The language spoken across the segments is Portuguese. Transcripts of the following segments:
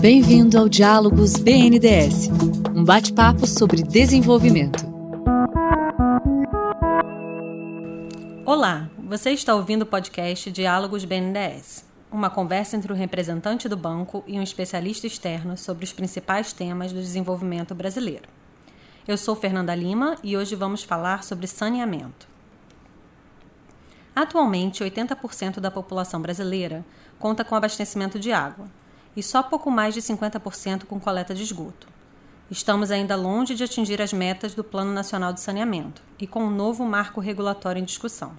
Bem-vindo ao Diálogos BNDES, um bate-papo sobre desenvolvimento. Olá, você está ouvindo o podcast Diálogos BNDES, uma conversa entre o representante do banco e um especialista externo sobre os principais temas do desenvolvimento brasileiro. Eu sou Fernanda Lima e hoje vamos falar sobre saneamento. Atualmente, 80% da população brasileira conta com abastecimento de água e só pouco mais de 50% com coleta de esgoto. Estamos ainda longe de atingir as metas do Plano Nacional de Saneamento e com um novo marco regulatório em discussão.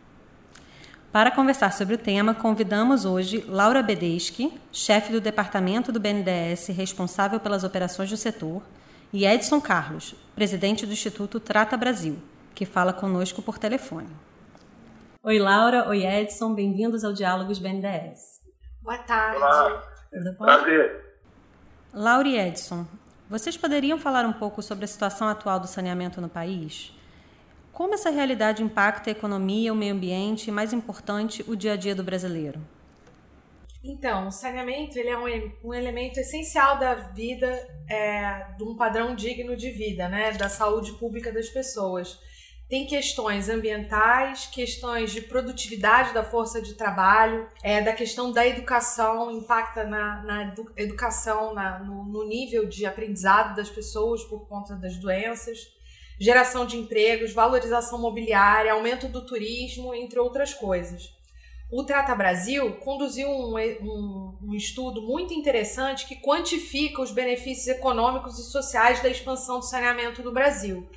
Para conversar sobre o tema, convidamos hoje Laura Bedeschi, chefe do departamento do BNDES responsável pelas operações do setor, e Edson Carlos, presidente do Instituto Trata Brasil, que fala conosco por telefone. Oi, Laura. Oi, Edson. Bem-vindos ao Diálogos BNDES. Boa tarde. Olá. Prazer. Laura e Edson, vocês poderiam falar um pouco sobre a situação atual do saneamento no país? Como essa realidade impacta a economia, o meio ambiente e, mais importante, o dia a dia do brasileiro? Então, o saneamento ele é um, um elemento essencial da vida, é, de um padrão digno de vida, né? da saúde pública das pessoas. Tem questões ambientais, questões de produtividade da força de trabalho, é, da questão da educação, impacta na, na educação, na, no, no nível de aprendizado das pessoas por conta das doenças, geração de empregos, valorização mobiliária, aumento do turismo, entre outras coisas. O Trata Brasil conduziu um, um, um, estudo muito interessante que quantifica os benefícios econômicos e sociais da expansão do saneamento no Brasil.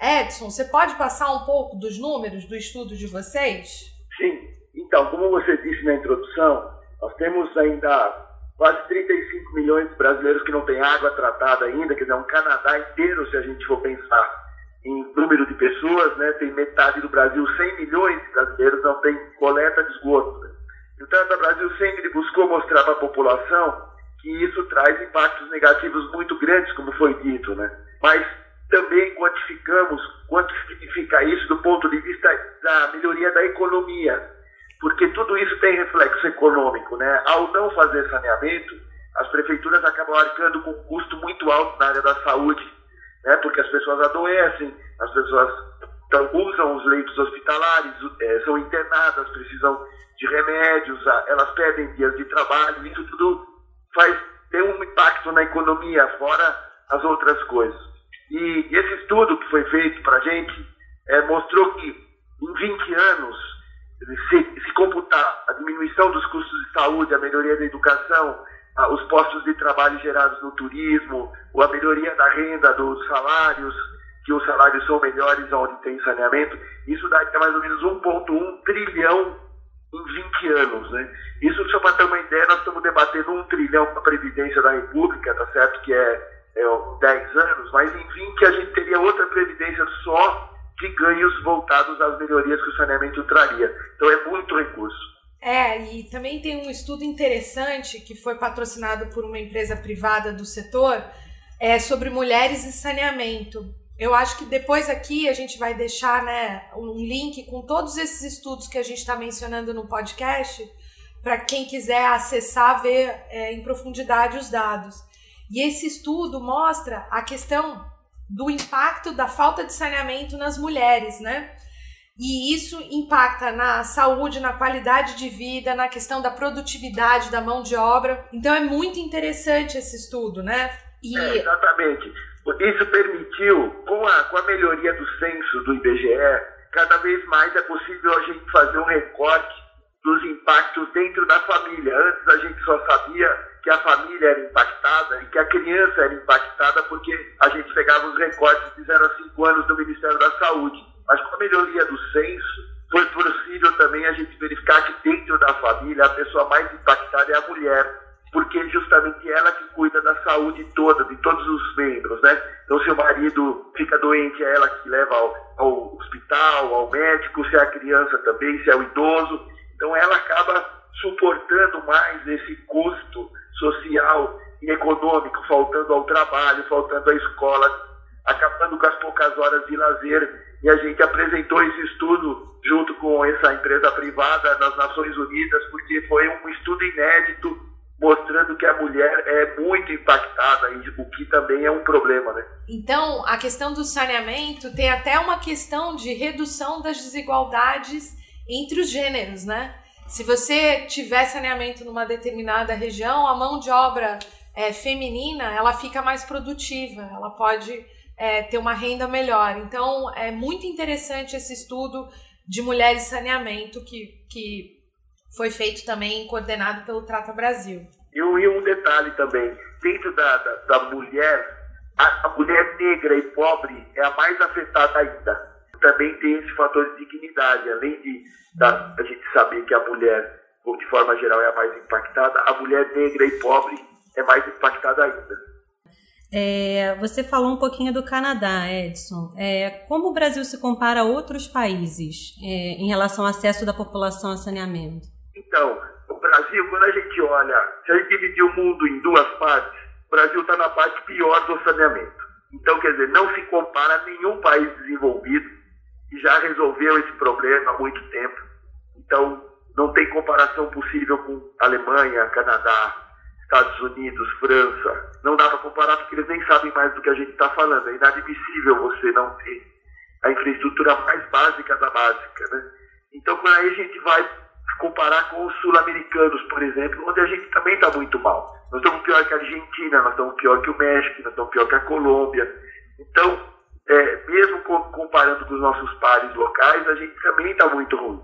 Edson, você pode passar um pouco dos números do estudo de vocês? Sim. Então, como você disse na introdução, nós temos ainda quase 35 milhões de brasileiros que não têm água tratada ainda, quer dizer, é um Canadá inteiro, se a gente for pensar em número de pessoas, né? Tem metade do Brasil, 100 milhões de brasileiros não tem coleta de esgoto. Então, o Brasil sempre buscou mostrar para a população que isso traz impactos negativos muito grandes, como foi dito, né? Mas também quantificamos quanto significa isso do ponto de vista da melhoria da economia, porque tudo isso tem reflexo econômico, né? Ao não fazer saneamento, as prefeituras acabam arcando com um custo muito alto na área da saúde, né? Porque as pessoas adoecem, as pessoas então, usam os leitos hospitalares, é, são internadas, precisam de remédios, elas perdem dias de trabalho, isso tudo faz ter um impacto na economia, fora as outras coisas. E esse estudo que foi feito para a gente é, mostrou que em 20 anos, se, se computar a diminuição dos custos de saúde, a melhoria da educação, a, os postos de trabalho gerados no turismo, a melhoria da renda dos salários, que os salários são melhores onde tem saneamento, isso dá mais ou menos 1,1 trilhão em 20 anos. Né? Isso, só para ter uma ideia, nós estamos debatendo um trilhão para a Previdência da República, tá certo? Que é é, 10 anos, mas em 20 a gente teria outra previdência só de ganhos voltados às melhorias que o saneamento traria. Então é muito recurso. É, e também tem um estudo interessante que foi patrocinado por uma empresa privada do setor é, sobre mulheres e saneamento. Eu acho que depois aqui a gente vai deixar né, um link com todos esses estudos que a gente está mencionando no podcast para quem quiser acessar, ver é, em profundidade os dados. E esse estudo mostra a questão do impacto da falta de saneamento nas mulheres, né? E isso impacta na saúde, na qualidade de vida, na questão da produtividade da mão de obra. Então é muito interessante esse estudo, né? E... É, exatamente. Isso permitiu, com a, com a melhoria do censo do IBGE, cada vez mais é possível a gente fazer um recorte dos impactos dentro da família. Antes a gente só sabia que a família era impactada e que a criança era impactada porque a gente pegava os recortes de 0 a 5 anos do Ministério da Saúde. Mas com a melhoria do censo, foi possível também a gente verificar que dentro da família a pessoa mais impactada é a mulher, porque é justamente ela que cuida da saúde toda, de todos os membros, né? Então, se o marido fica doente, é ela que leva ao, ao hospital, ao médico, se é a criança também, se é o idoso. Então, ela acaba suportando mais esse custo social e econômico, faltando ao faltando à escola, acabando com as poucas horas de lazer. E a gente apresentou esse estudo junto com essa empresa privada nas Nações Unidas, porque foi um estudo inédito mostrando que a mulher é muito impactada, o que também é um problema, né? Então, a questão do saneamento tem até uma questão de redução das desigualdades entre os gêneros, né? Se você tiver saneamento numa determinada região, a mão de obra é, feminina ela fica mais produtiva, ela pode é, ter uma renda melhor. Então, é muito interessante esse estudo de mulheres e saneamento que, que foi feito também, coordenado pelo Trata Brasil. E um detalhe também, dentro da, da, da mulher, a, a, mulher negra e pobre é a mais afetada ainda. Também tem esse fator de dignidade, além de da, a gente saber que a mulher, de forma geral, é a mais impactada, a mulher negra e pobre é mais impactada ainda. É, você falou um pouquinho do Canadá, Edson. É, como o Brasil se compara a outros países é, em relação ao acesso da população a saneamento? Então, o Brasil, quando a gente olha, se a gente dividir o mundo em duas partes, o Brasil está na parte pior do saneamento. Então, quer dizer, não se compara a nenhum país desenvolvido e já resolveu esse problema há muito tempo. Então, não tem comparação possível com Alemanha, Canadá, Estados Unidos, França. Não dá para comparar porque eles nem sabem mais do que a gente está falando. É inadmissível você não ter a infraestrutura mais básica da básica. Né? Então, quando aí a gente vai comparar com os sul-americanos, por exemplo, onde a gente também está muito mal. Nós estamos pior que a Argentina, nós estamos pior que o México, nós estamos pior que a Colômbia. Então, é, mesmo comparando com os nossos pares locais, a gente também está muito ruim.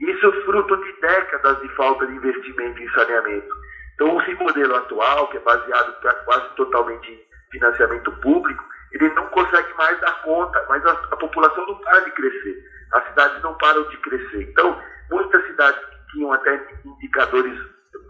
Isso fruto de décadas de falta de investimento em saneamento. Então, esse modelo atual, que é baseado quase totalmente em financiamento público, ele não consegue mais dar conta, mas a, a população não para de crescer, as cidades não param de crescer. Então, muitas cidades que tinham até indicadores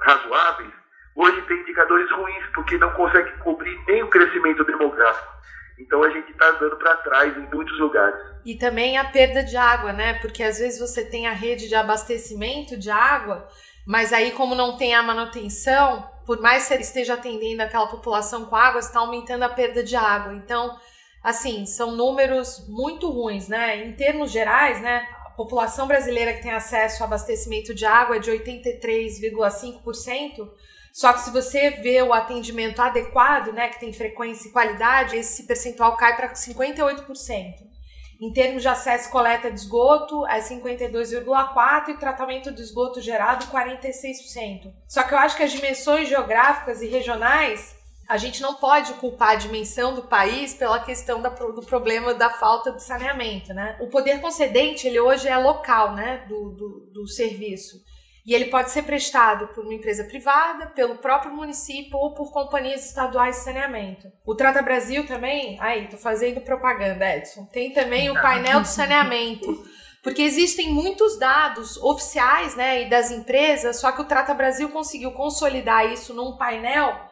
razoáveis, hoje têm indicadores ruins, porque não conseguem cobrir nem o crescimento demográfico. Então a gente está andando para trás em muitos lugares. E também a perda de água, né? Porque às vezes você tem a rede de abastecimento de água, mas aí, como não tem a manutenção, por mais que você esteja atendendo aquela população com água, está aumentando a perda de água. Então, assim, são números muito ruins, né? Em termos gerais, né? A população brasileira que tem acesso ao abastecimento de água é de 83,5%. Só que se você vê o atendimento adequado, né, que tem frequência e qualidade, esse percentual cai para 58%. Em termos de acesso coleta de esgoto, é 52,4% e tratamento de esgoto gerado, 46%. Só que eu acho que as dimensões geográficas e regionais, a gente não pode culpar a dimensão do país pela questão da, do problema da falta de saneamento, né? O poder concedente, ele hoje é local, né, do, do, do serviço. E ele pode ser prestado por uma empresa privada, pelo próprio município ou por companhias estaduais de saneamento. O Trata Brasil também, aí, tô fazendo propaganda, Edson, tem também o painel de saneamento. Porque existem muitos dados oficiais, né, e das empresas, só que o Trata Brasil conseguiu consolidar isso num painel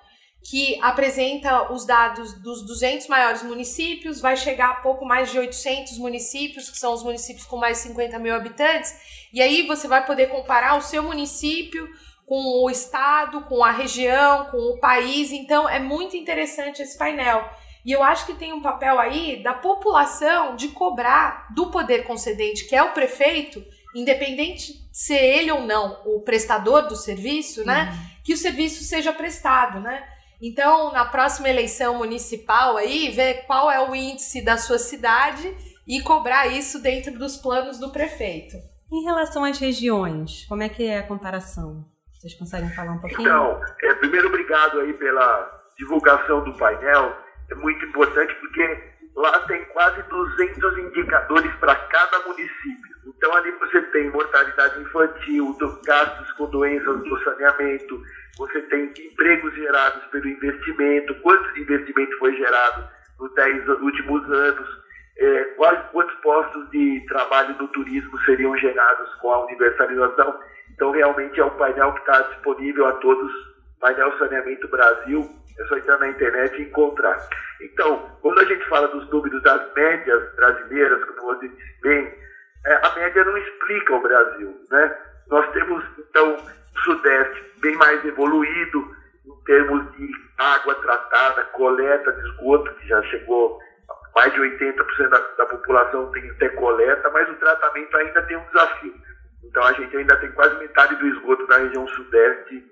que apresenta os dados dos 200 maiores municípios, vai chegar a pouco mais de 800 municípios, que são os municípios com mais de 50 mil habitantes, e aí você vai poder comparar o seu município com o estado, com a região, com o país, então é muito interessante esse painel. E eu acho que tem um papel aí da população de cobrar do poder concedente, que é o prefeito, independente de ser ele ou não o prestador do serviço, né? Uhum. Que o serviço seja prestado, né? Então, na próxima eleição municipal aí, ver qual é o índice da sua cidade e cobrar isso dentro dos planos do prefeito. Em relação às regiões, como é que é a comparação? Vocês conseguem falar um pouquinho? Então, é, primeiro obrigado aí pela divulgação do painel. É muito importante porque lá tem quase 200 indicadores para cada município. Então ali você tem mortalidade infantil, gastos com doenças do saneamento, você tem empregos gerados pelo investimento, quanto investimento foi gerado nos 10 últimos anos, é, quais, quantos postos de trabalho no turismo seriam gerados com a universalização. Então, realmente é um painel que está disponível a todos, painel Saneamento Brasil, é só entrar na internet e encontrar. Então, quando a gente fala dos números das médias brasileiras, como você disse bem, a média não explica o Brasil. Né? Nós temos, então, Sudeste bem mais evoluído em termos de água tratada, coleta de esgoto, que já chegou mais de 80% da, da população tem até coleta, mas o tratamento ainda tem um desafio. Então a gente ainda tem quase metade do esgoto da região Sudeste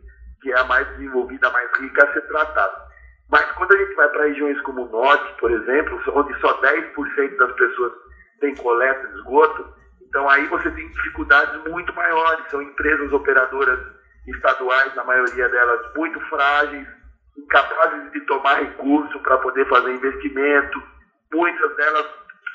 que é a mais desenvolvida, a mais rica a ser tratada. Mas quando a gente vai para regiões como o Norte, por exemplo, onde só 10% das pessoas têm coleta de esgoto, então aí você tem dificuldades muito maiores. São empresas operadoras estaduais, na maioria delas, muito frágeis, incapazes de tomar recurso para poder fazer investimento, muitas delas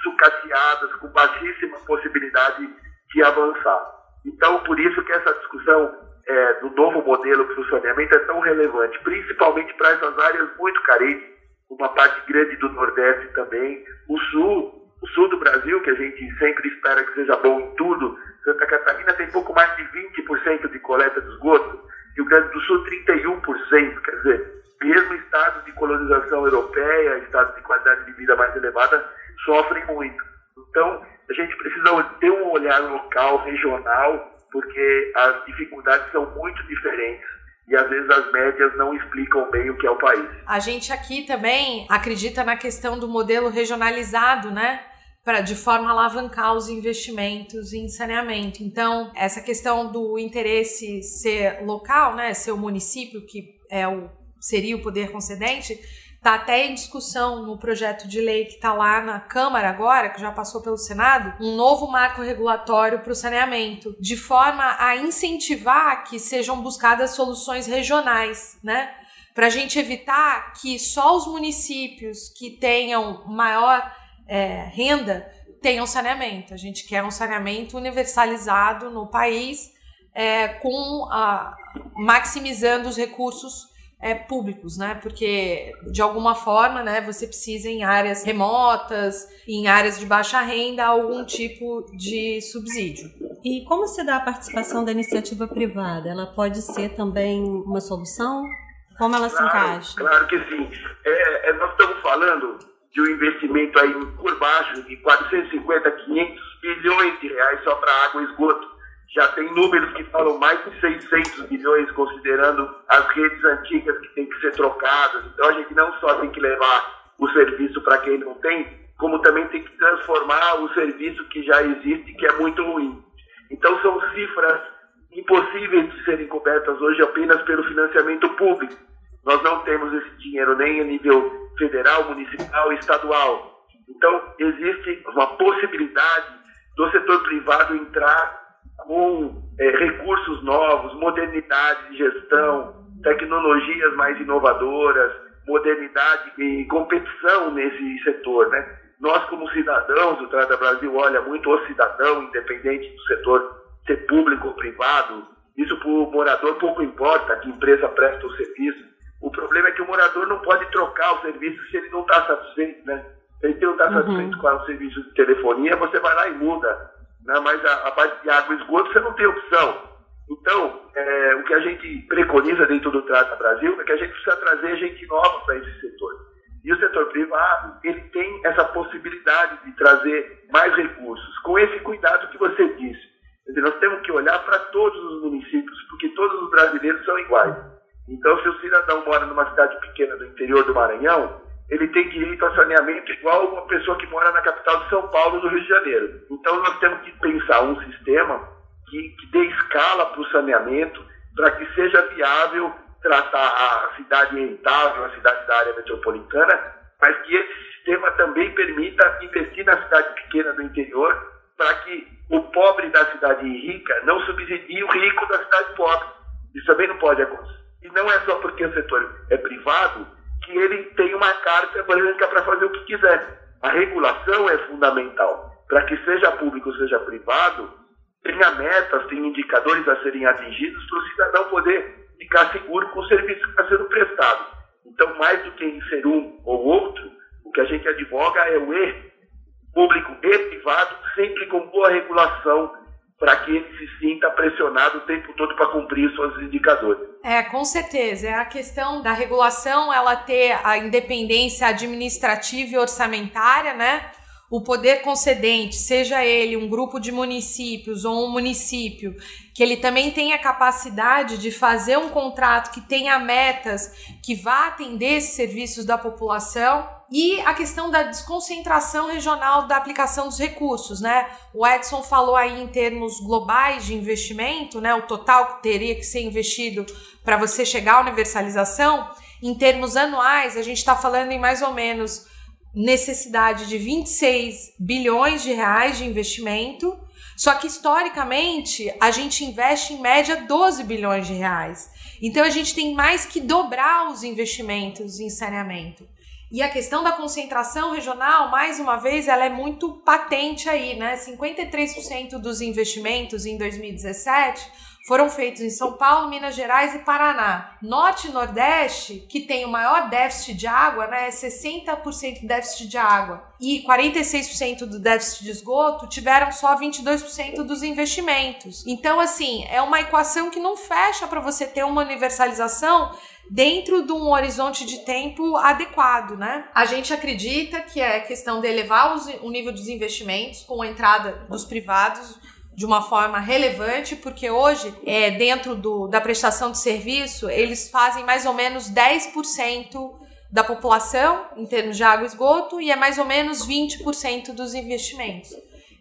sucateadas, com baixíssima possibilidade de avançar. Então, por isso que essa discussão é, do novo modelo de saneamento é tão relevante, principalmente para essas áreas muito carentes, uma parte grande do Nordeste também, o Sul, o Sul do Brasil, que a gente sempre espera que seja bom em tudo, Santa Catarina tem pouco mais de 20% de coleta de esgoto, Rio Grande do Sul 31%, quer dizer, mesmo estados de colonização europeia, estados de qualidade de vida mais elevada, sofrem muito. Então, a gente precisa ter um olhar local, regional, porque as dificuldades são muito diferentes e às vezes as médias não explicam bem o que é o país. A gente aqui também acredita na questão do modelo regionalizado, né? Pra, de forma a alavancar os investimentos em saneamento. Então, essa questão do interesse ser local, né, ser o município que é o seria o poder concedente, está até em discussão no projeto de lei que está lá na Câmara agora, que já passou pelo Senado, um novo marco regulatório para o saneamento, de forma a incentivar que sejam buscadas soluções regionais, né? Para a gente evitar que só os municípios que tenham maior é, renda tenham saneamento. A gente quer um saneamento universalizado no país, é, com a, maximizando os recursos é, públicos, né? Porque de alguma forma, né, você precisa em áreas remotas, em áreas de baixa renda, algum tipo de subsídio. E como se dá a participação da iniciativa privada? Ela pode ser também uma solução? Como ela claro, se encaixa? Claro que sim. É, é, nós estamos falando de um investimento aí por baixo de 450, 500 bilhões de reais só para água e esgoto já tem números que falam mais de 600 milhões, considerando as redes antigas que têm que ser trocadas. Então a gente não só tem que levar o serviço para quem não tem, como também tem que transformar o serviço que já existe, que é muito ruim. Então são cifras impossíveis de serem cobertas hoje apenas pelo financiamento público. Nós não temos esse dinheiro nem a nível federal, municipal e estadual. Então existe uma possibilidade do setor privado entrar com é, recursos novos, modernidade de gestão, tecnologias mais inovadoras, modernidade e competição nesse setor, né? Nós, como cidadãos, o Trata Brasil olha muito o cidadão, independente do setor ser público ou privado. Isso para o morador pouco importa que empresa presta o serviço. O problema é que o morador não pode trocar o serviço se ele não está satisfeito, né? Se ele não está uhum. satisfeito com o serviço de telefonia, você vai lá e muda né? mas a, a, parte de água e esgoto você não tem opção. Então, é, o que a gente preconiza dentro do Trata Brasil é que a gente precisa trazer gente nova para esse setor. E o setor privado, ele tem essa possibilidade de trazer mais recursos, com esse cuidado que você disse. Dizer, nós temos que olhar para todos os municípios, porque todos os brasileiros são iguais. Então, se o cidadão mora numa cidade pequena do interior do Maranhão, ele tem direito a saneamento igual uma pessoa que mora na capital de São Paulo, no Rio de Janeiro. Então nós temos que pensar um sistema que, que dê escala para o saneamento, para que seja viável tratar a cidade rentável, a cidade da área metropolitana, mas que esse sistema também permita investir na cidade pequena do interior, para que o pobre da cidade rica não subsidie o rico da cidade pobre. Isso também não pode acontecer. E não é só porque o setor é privado que ele tem uma carta branca para fazer o que quiser. A regulação é fundamental. Para que seja público ou seja privado, tenha metas, tenha indicadores a serem atingidos para o cidadão poder ficar seguro com o serviço que está sendo prestado. Então, mais do que ser um ou outro, o que a gente advoga é o E, público e privado, sempre com boa regulação para que ele se sinta pressionado o tempo todo para cumprir seus indicadores. É, com certeza. É a questão da regulação, ela ter a independência administrativa e orçamentária, né? O poder concedente, seja ele um grupo de municípios ou um município, que ele também tenha capacidade de fazer um contrato que tenha metas que vá atender esses serviços da população e a questão da desconcentração regional da aplicação dos recursos, né? O Edson falou aí em termos globais de investimento, né? O total que teria que ser investido para você chegar à universalização. Em termos anuais, a gente está falando em mais ou menos necessidade de 26 bilhões de reais de investimento. Só que historicamente a gente investe em média 12 bilhões de reais. Então a gente tem mais que dobrar os investimentos em saneamento. E a questão da concentração regional, mais uma vez, ela é muito patente aí, né? 53% dos investimentos em 2017 foram feitos em São Paulo, Minas Gerais e Paraná. Norte e Nordeste, que tem o maior déficit de água, né, 60% de déficit de água e 46% do déficit de esgoto, tiveram só 22% dos investimentos. Então, assim, é uma equação que não fecha para você ter uma universalização dentro de um horizonte de tempo adequado, né? A gente acredita que é questão de elevar os, o nível dos investimentos com a entrada dos privados de uma forma relevante, porque hoje, é, dentro do, da prestação de serviço, eles fazem mais ou menos 10% da população em termos de água e esgoto e é mais ou menos 20% dos investimentos.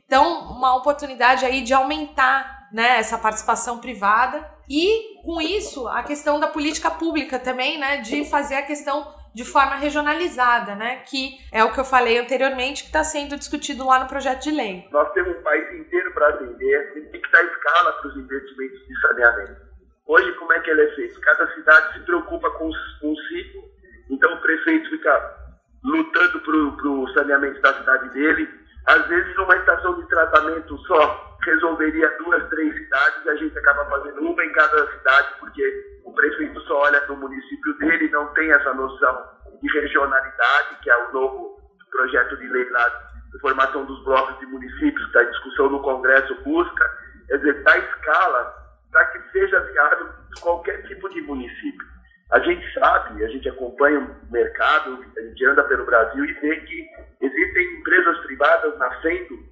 Então, uma oportunidade aí de aumentar né, essa participação privada e, com isso, a questão da política pública também, né, de fazer a questão de forma regionalizada, né? Que é o que eu falei anteriormente, que está sendo discutido lá no projeto de lei. Nós temos um país inteiro para atender, tem que dar escala para os investimentos de saneamento. Hoje, como é que ele é feito? Cada cidade se preocupa com, com si, então o prefeito fica lutando para o saneamento da cidade dele. Às vezes, uma estação de tratamento só resolveria duas, três cidades e a gente acaba fazendo uma em cada cidade, porque o prefeito só olha para o município dele não tem essa noção de regionalidade, que é o novo projeto de lei lá de formação dos blocos de municípios, que a discussão no Congresso busca, é dizer, dar escala para que seja viável qualquer tipo de município. A gente sabe, a gente acompanha o mercado, a gente anda pelo Brasil e vê que existem empresas privadas nascendo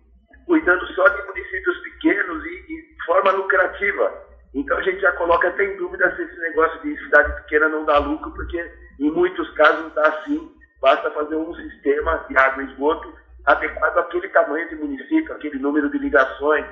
cuidando só de municípios pequenos e, de forma lucrativa. Então a gente já coloca até em dúvida se esse negócio de cidade pequena não dá lucro, porque em muitos casos dá sim. Basta fazer um sistema de água e esgoto adequado àquele tamanho de município, aquele número de ligações,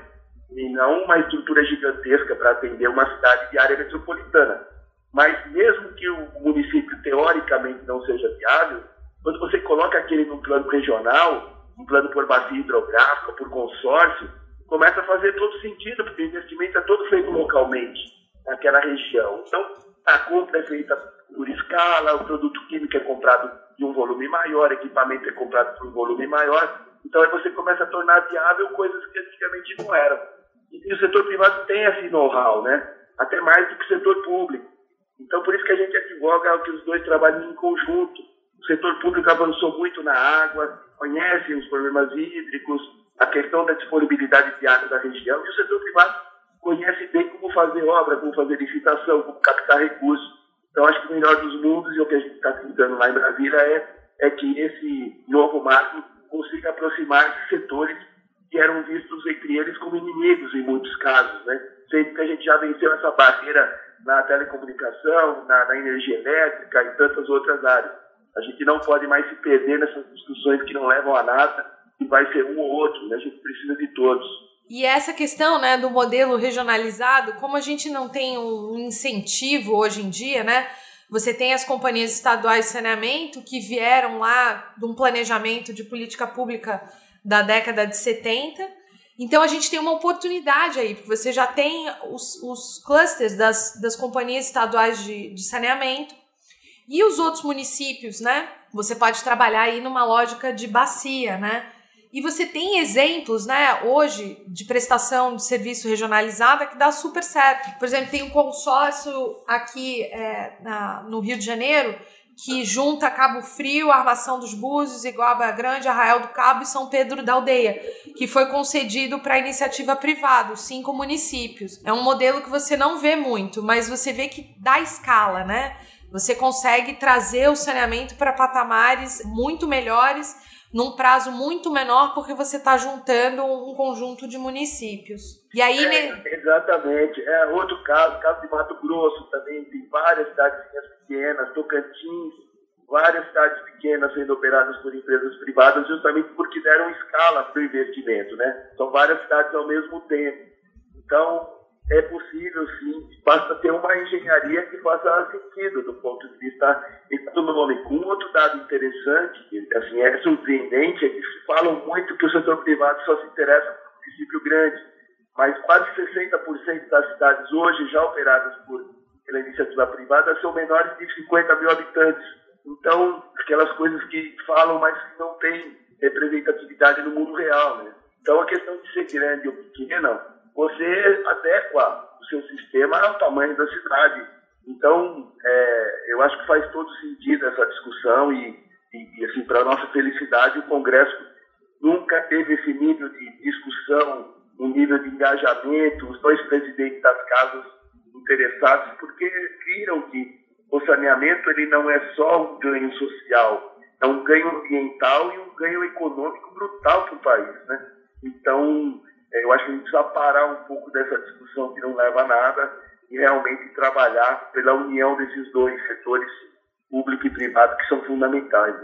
e não uma estrutura gigantesca para atender uma cidade de área metropolitana. Mas mesmo que o município teoricamente não seja viável, quando você coloca aquele no plano regional, um plano por bacia hidrográfica, por consórcio, começa a fazer todo sentido, porque o investimento é todo feito localmente, naquela região. Então, a compra é feita por escala, o produto químico é comprado de um volume maior, equipamento é comprado por um volume maior. Então, aí você começa a tornar viável coisas que antigamente não eram. E o setor privado tem esse know-how, né? Até mais do que o setor público. Então, por isso que a gente advoga que os dois trabalhem em conjunto. O setor público avançou muito na água, conhece os problemas hídricos, a questão da disponibilidade de água da região, e o setor privado conhece bem como fazer obra, como fazer licitação, como captar recursos. Então, acho que o melhor dos mundos e o que a gente está tentando lá em Brasília é, é que esse novo marco consiga aproximar setores que eram vistos entre eles como inimigos em muitos casos, né? Sendo que a gente já venceu essa barreira na telecomunicação, na, na energia elétrica e tantas outras áreas. A gente não pode mais se perder nessas discussões que não levam a nada e vai ser um ou outro, né? A gente precisa de todos. E essa questão, né, do modelo regionalizado, como a gente não tem um incentivo hoje em dia, né? Você tem as companhias estaduais de saneamento que vieram lá de um planejamento de política pública da década de 70. Então a gente tem uma oportunidade aí, porque você já tem os, os clusters das, das companhias estaduais de, de saneamento e os outros municípios, né? Você pode trabalhar aí numa lógica de bacia, né? E você tem exemplos, né, hoje, de prestação de serviço regionalizada que dá super certo. Por exemplo, tem um consórcio aqui é, na, no Rio de Janeiro que junta Cabo Frio, Armação dos Búzios, Iguaba Grande, Arraial do Cabo e São Pedro da Aldeia, que foi concedido para iniciativa privada, cinco municípios. É um modelo que você não vê muito, mas você vê que dá escala, né? Você consegue trazer o saneamento para patamares muito melhores, num prazo muito menor, porque você está juntando um conjunto de municípios. E aí. É, ne... Exatamente. É outro caso, caso de Mato Grosso também, tem várias cidades pequenas, Tocantins, várias cidades pequenas sendo operadas por empresas privadas, justamente porque deram escala para o investimento, né? São várias cidades ao mesmo tempo. Então, é possível sim, basta ter uma engenharia que faça sentido do ponto de vista econômico. Um outro dado interessante, assim, é surpreendente, é que falam muito que o setor privado só se interessa por município grande, mas quase 60% das cidades hoje já operadas por, pela iniciativa privada são menores de 50 mil habitantes. Então, aquelas coisas que falam, mas que não têm representatividade no mundo real. Né? Então, a questão de ser grande ou pequena você adequa o seu sistema ao tamanho da cidade. Então, é, eu acho que faz todo sentido essa discussão e, e, e assim, para nossa felicidade, o Congresso nunca teve esse nível de discussão, um nível de engajamento, os dois presidentes das casas interessados, porque viram que o saneamento ele não é só um ganho social, é um ganho ambiental e um ganho econômico brutal para o país. Né? Então, eu acho que a gente precisa parar um pouco dessa discussão que não leva a nada e realmente trabalhar pela união desses dois setores, público e privado, que são fundamentais.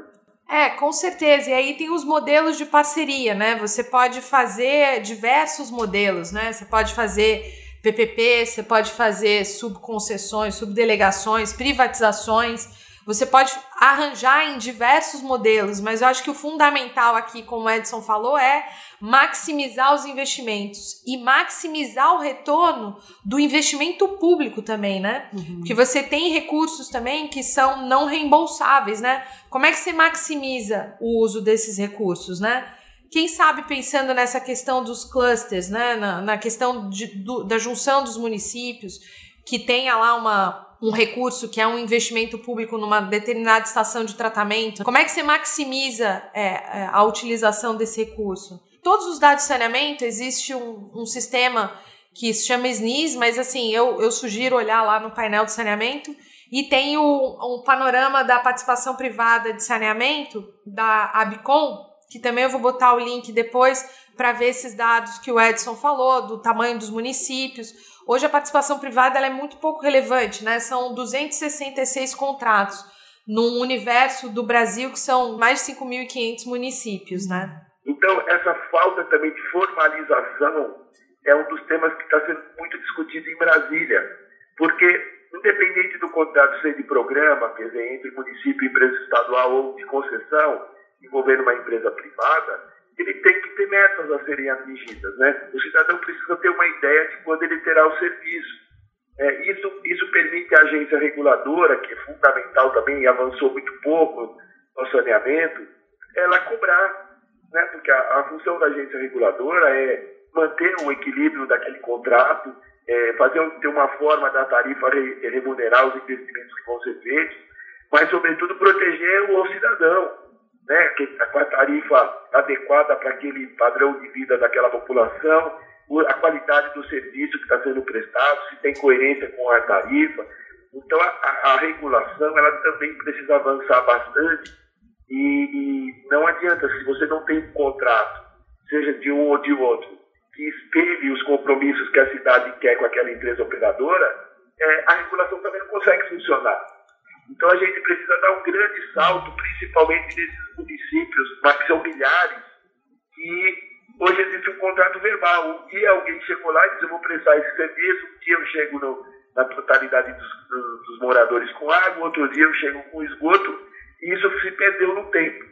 É, com certeza. E aí tem os modelos de parceria, né? Você pode fazer diversos modelos, né? Você pode fazer PPP, você pode fazer subconcessões, subdelegações, privatizações. Você pode arranjar em diversos modelos, mas eu acho que o fundamental aqui, como o Edson falou, é maximizar os investimentos e maximizar o retorno do investimento público também, né? Uhum. Porque você tem recursos também que são não reembolsáveis, né? Como é que você maximiza o uso desses recursos, né? Quem sabe pensando nessa questão dos clusters, né? Na, na questão de, do, da junção dos municípios, que tenha lá uma, um recurso que é um investimento público numa determinada estação de tratamento, como é que você maximiza é, é a utilização desse recurso? Todos os dados de saneamento, existe um, um sistema que se chama SNIS, mas assim, eu, eu sugiro olhar lá no painel de saneamento e tem o, um panorama da participação privada de saneamento da Abicom, que também eu vou botar o link depois para ver esses dados que o Edson falou, do tamanho dos municípios. Hoje a participação privada é muito pouco relevante, né? São 266 contratos num universo do Brasil que são mais de 5.500 municípios, né? Então, essa falta também de formalização é um dos temas que está sendo muito discutido em Brasília, porque independente do contrato ser de programa, quer dizer, entre município empresa estadual ou de concessão, envolvendo uma empresa privada, ele tem que ter metas a serem atingidas. Né? O cidadão precisa ter uma ideia de quando ele terá o serviço. É, isso, isso permite à agência reguladora, que é fundamental também e avançou muito pouco no saneamento, ela cobrar né? porque a, a função da agência reguladora é manter o equilíbrio daquele contrato, é, fazer ter uma forma da tarifa re, remunerar os investimentos que vão ser feitos, mas, sobretudo, proteger o cidadão, né? com a tarifa adequada para aquele padrão de vida daquela população, a qualidade do serviço que está sendo prestado, se tem coerência com a tarifa. Então, a, a regulação ela também precisa avançar bastante e, e, não adianta, se você não tem um contrato, seja de um ou de outro, que espelhe os compromissos que a cidade quer com aquela empresa operadora, é, a regulação também não consegue funcionar. Então a gente precisa dar um grande salto, principalmente nesses municípios, mas que são milhares, e hoje existe um contrato verbal. Um dia alguém chegou lá e disse, eu vou prestar esse serviço, um dia eu chego no, na totalidade dos, dos moradores com água, outro dia eu chego com esgoto, e isso se perdeu no tempo.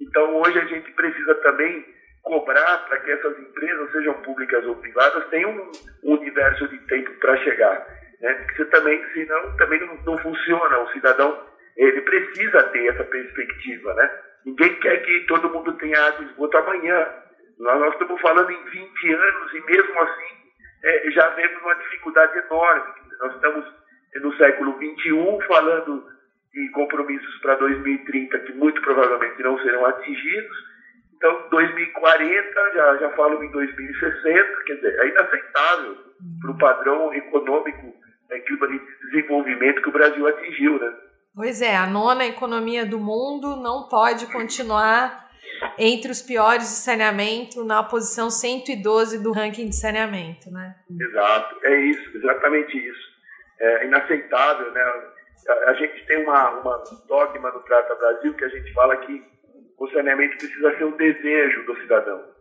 Então, hoje a gente precisa também cobrar para que essas empresas, sejam públicas ou privadas, tenham um universo de tempo para chegar. Né? Porque também, senão, também não, não funciona. O cidadão ele precisa ter essa perspectiva. Né? Ninguém quer que todo mundo tenha água e esgoto amanhã. Nós, nós estamos falando em 20 anos e mesmo assim é, já vemos uma dificuldade enorme. Nós estamos no século XXI falando e compromissos para 2030 que muito provavelmente não serão atingidos. Então, 2040, já, já falo em 2060, quer dizer, é inaceitável para o padrão econômico né, de desenvolvimento que o Brasil atingiu, né? Pois é, a nona economia do mundo não pode continuar entre os piores de saneamento na posição 112 do ranking de saneamento, né? Exato, é isso, exatamente isso. É inaceitável, né? A, a gente tem uma, uma dogma no Trata Brasil que a gente fala que o saneamento precisa ser um desejo do cidadão.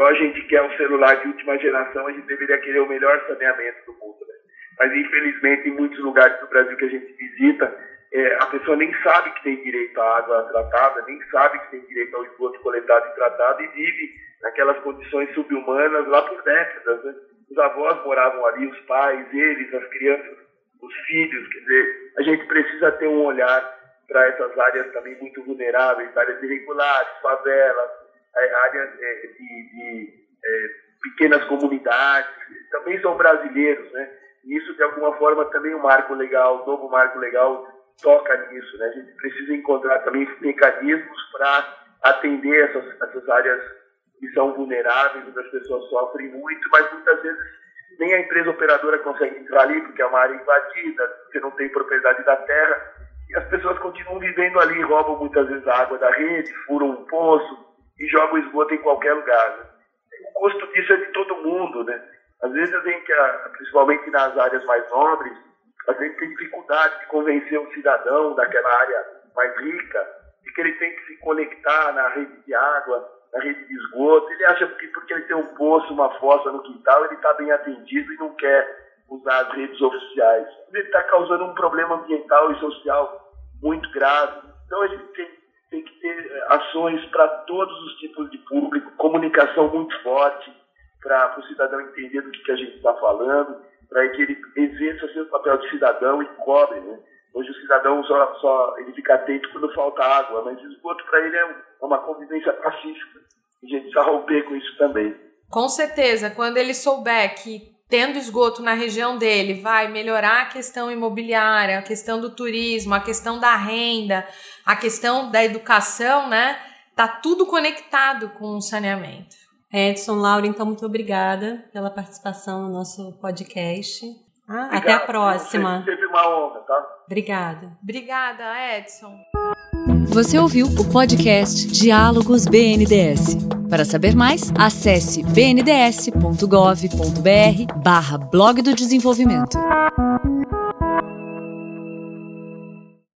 Igual a gente quer um celular de última geração, a gente deveria querer o melhor saneamento do mundo. Né? Mas, infelizmente, em muitos lugares do Brasil que a gente visita, é, a pessoa nem sabe que tem direito à água tratada, nem sabe que tem direito ao esgoto coletado e tratado e vive naquelas condições subhumanas lá por décadas. Né? Os avós moravam ali, os pais, eles, as crianças, os filhos. Quer dizer, a gente precisa ter um olhar para essas áreas também muito vulneráveis, áreas irregulares, favelas, áreas é, de, de é, pequenas comunidades, também são brasileiros, né? Isso, de alguma forma, também o um marco legal, o novo marco legal toca nisso, né? A gente precisa encontrar também mecanismos para atender essas, essas áreas que são vulneráveis, onde as pessoas sofrem muito, mas muitas vezes nem a empresa operadora consegue entrar ali, porque é uma área invadida, porque não tem propriedade da terra, e as pessoas continuam vivendo ali, roubam muitas vezes a água da rede, furam um poço e jogam esgoto em qualquer lugar. Né? O custo disso é de todo mundo, né? Às vezes a gente, principalmente nas áreas mais nobres, a gente tem dificuldade de convencer um cidadão daquela área mais rica de que ele tem que se conectar na rede de água, na rede de esgoto. Ele acha que porque ele tem um poço, uma fossa no quintal, ele está bem atendido e não quer usar as redes oficiais. Ele está causando um problema ambiental e social muito grave. Então a gente tem, tem que ter ações para todos os tipos de público, comunicação muito forte para o cidadão entender do que, que a gente está falando para que ele exerça seu papel de cidadão e cobre, né? Hoje o cidadão só, só ele fica atento quando falta água, mas esgoto para ele é uma convivência pacífica. E a gente precisa romper com isso também. Com certeza, quando ele souber que tendo esgoto na região dele vai melhorar a questão imobiliária, a questão do turismo, a questão da renda, a questão da educação, né? Tá tudo conectado com o saneamento. Edson, Laura, então muito obrigada pela participação no nosso podcast. Ah, até a próxima. Sempre uma honra, tá? Obrigada. Obrigada, Edson. Você ouviu o podcast Diálogos BNDS. Para saber mais, acesse bnds.gov.br barra blog do desenvolvimento.